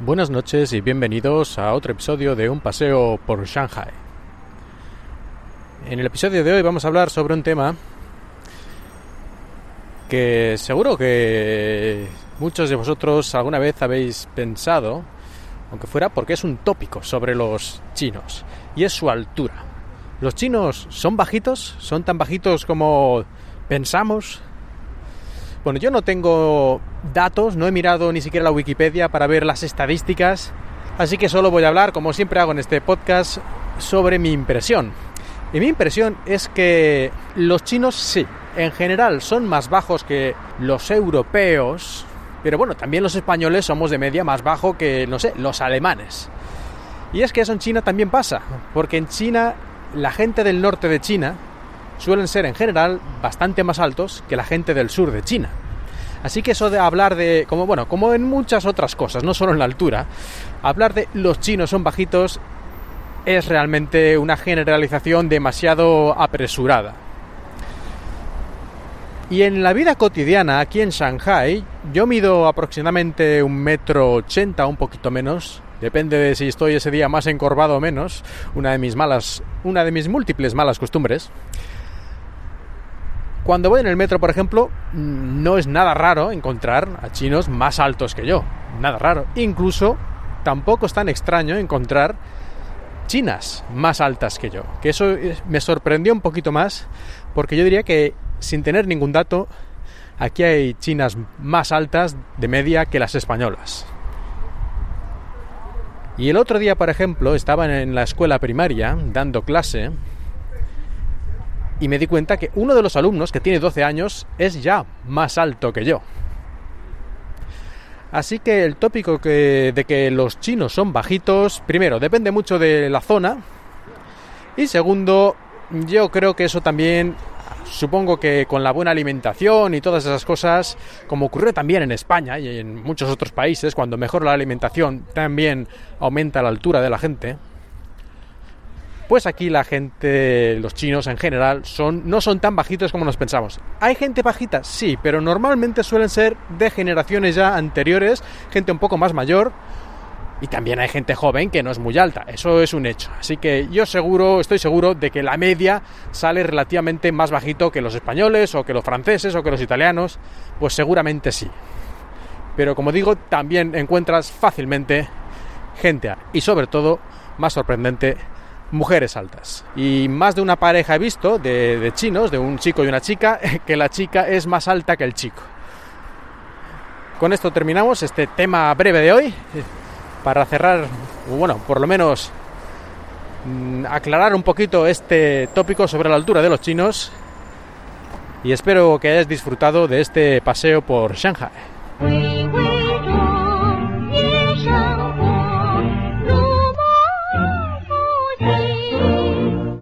Buenas noches y bienvenidos a otro episodio de Un paseo por Shanghai. En el episodio de hoy vamos a hablar sobre un tema que seguro que muchos de vosotros alguna vez habéis pensado, aunque fuera porque es un tópico sobre los chinos, y es su altura. ¿Los chinos son bajitos? ¿Son tan bajitos como pensamos? Bueno, yo no tengo datos, no he mirado ni siquiera la Wikipedia para ver las estadísticas, así que solo voy a hablar, como siempre hago en este podcast, sobre mi impresión. Y mi impresión es que los chinos sí, en general son más bajos que los europeos, pero bueno, también los españoles somos de media más bajo que, no sé, los alemanes. Y es que eso en China también pasa, porque en China la gente del norte de China suelen ser en general bastante más altos que la gente del sur de China. Así que eso de hablar de, como bueno, como en muchas otras cosas, no solo en la altura, hablar de los chinos son bajitos es realmente una generalización demasiado apresurada. Y en la vida cotidiana aquí en Shanghai, yo mido aproximadamente un metro ochenta, un poquito menos, depende de si estoy ese día más encorvado o menos, una de mis malas, una de mis múltiples malas costumbres. Cuando voy en el metro, por ejemplo, no es nada raro encontrar a chinos más altos que yo, nada raro. Incluso tampoco es tan extraño encontrar chinas más altas que yo, que eso me sorprendió un poquito más, porque yo diría que sin tener ningún dato, aquí hay chinas más altas de media que las españolas. Y el otro día, por ejemplo, estaba en la escuela primaria dando clase y me di cuenta que uno de los alumnos, que tiene 12 años, es ya más alto que yo. Así que el tópico que, de que los chinos son bajitos, primero, depende mucho de la zona. Y segundo, yo creo que eso también, supongo que con la buena alimentación y todas esas cosas, como ocurrió también en España y en muchos otros países, cuando mejora la alimentación también aumenta la altura de la gente. Pues aquí la gente, los chinos en general, son, no son tan bajitos como nos pensamos. ¿Hay gente bajita? Sí, pero normalmente suelen ser de generaciones ya anteriores, gente un poco más mayor, y también hay gente joven que no es muy alta, eso es un hecho. Así que yo seguro, estoy seguro de que la media sale relativamente más bajito que los españoles, o que los franceses, o que los italianos, pues seguramente sí. Pero como digo, también encuentras fácilmente gente, y sobre todo, más sorprendente, mujeres altas. Y más de una pareja he visto de, chinos, de un chico y una chica, que la chica es más alta que el chico. Con esto terminamos este tema breve de hoy. Para cerrar, bueno, por lo menos mmm, aclarar un poquito este tópico sobre la altura de los chinos. Y espero que hayáis disfrutado de este paseo por Shanghai.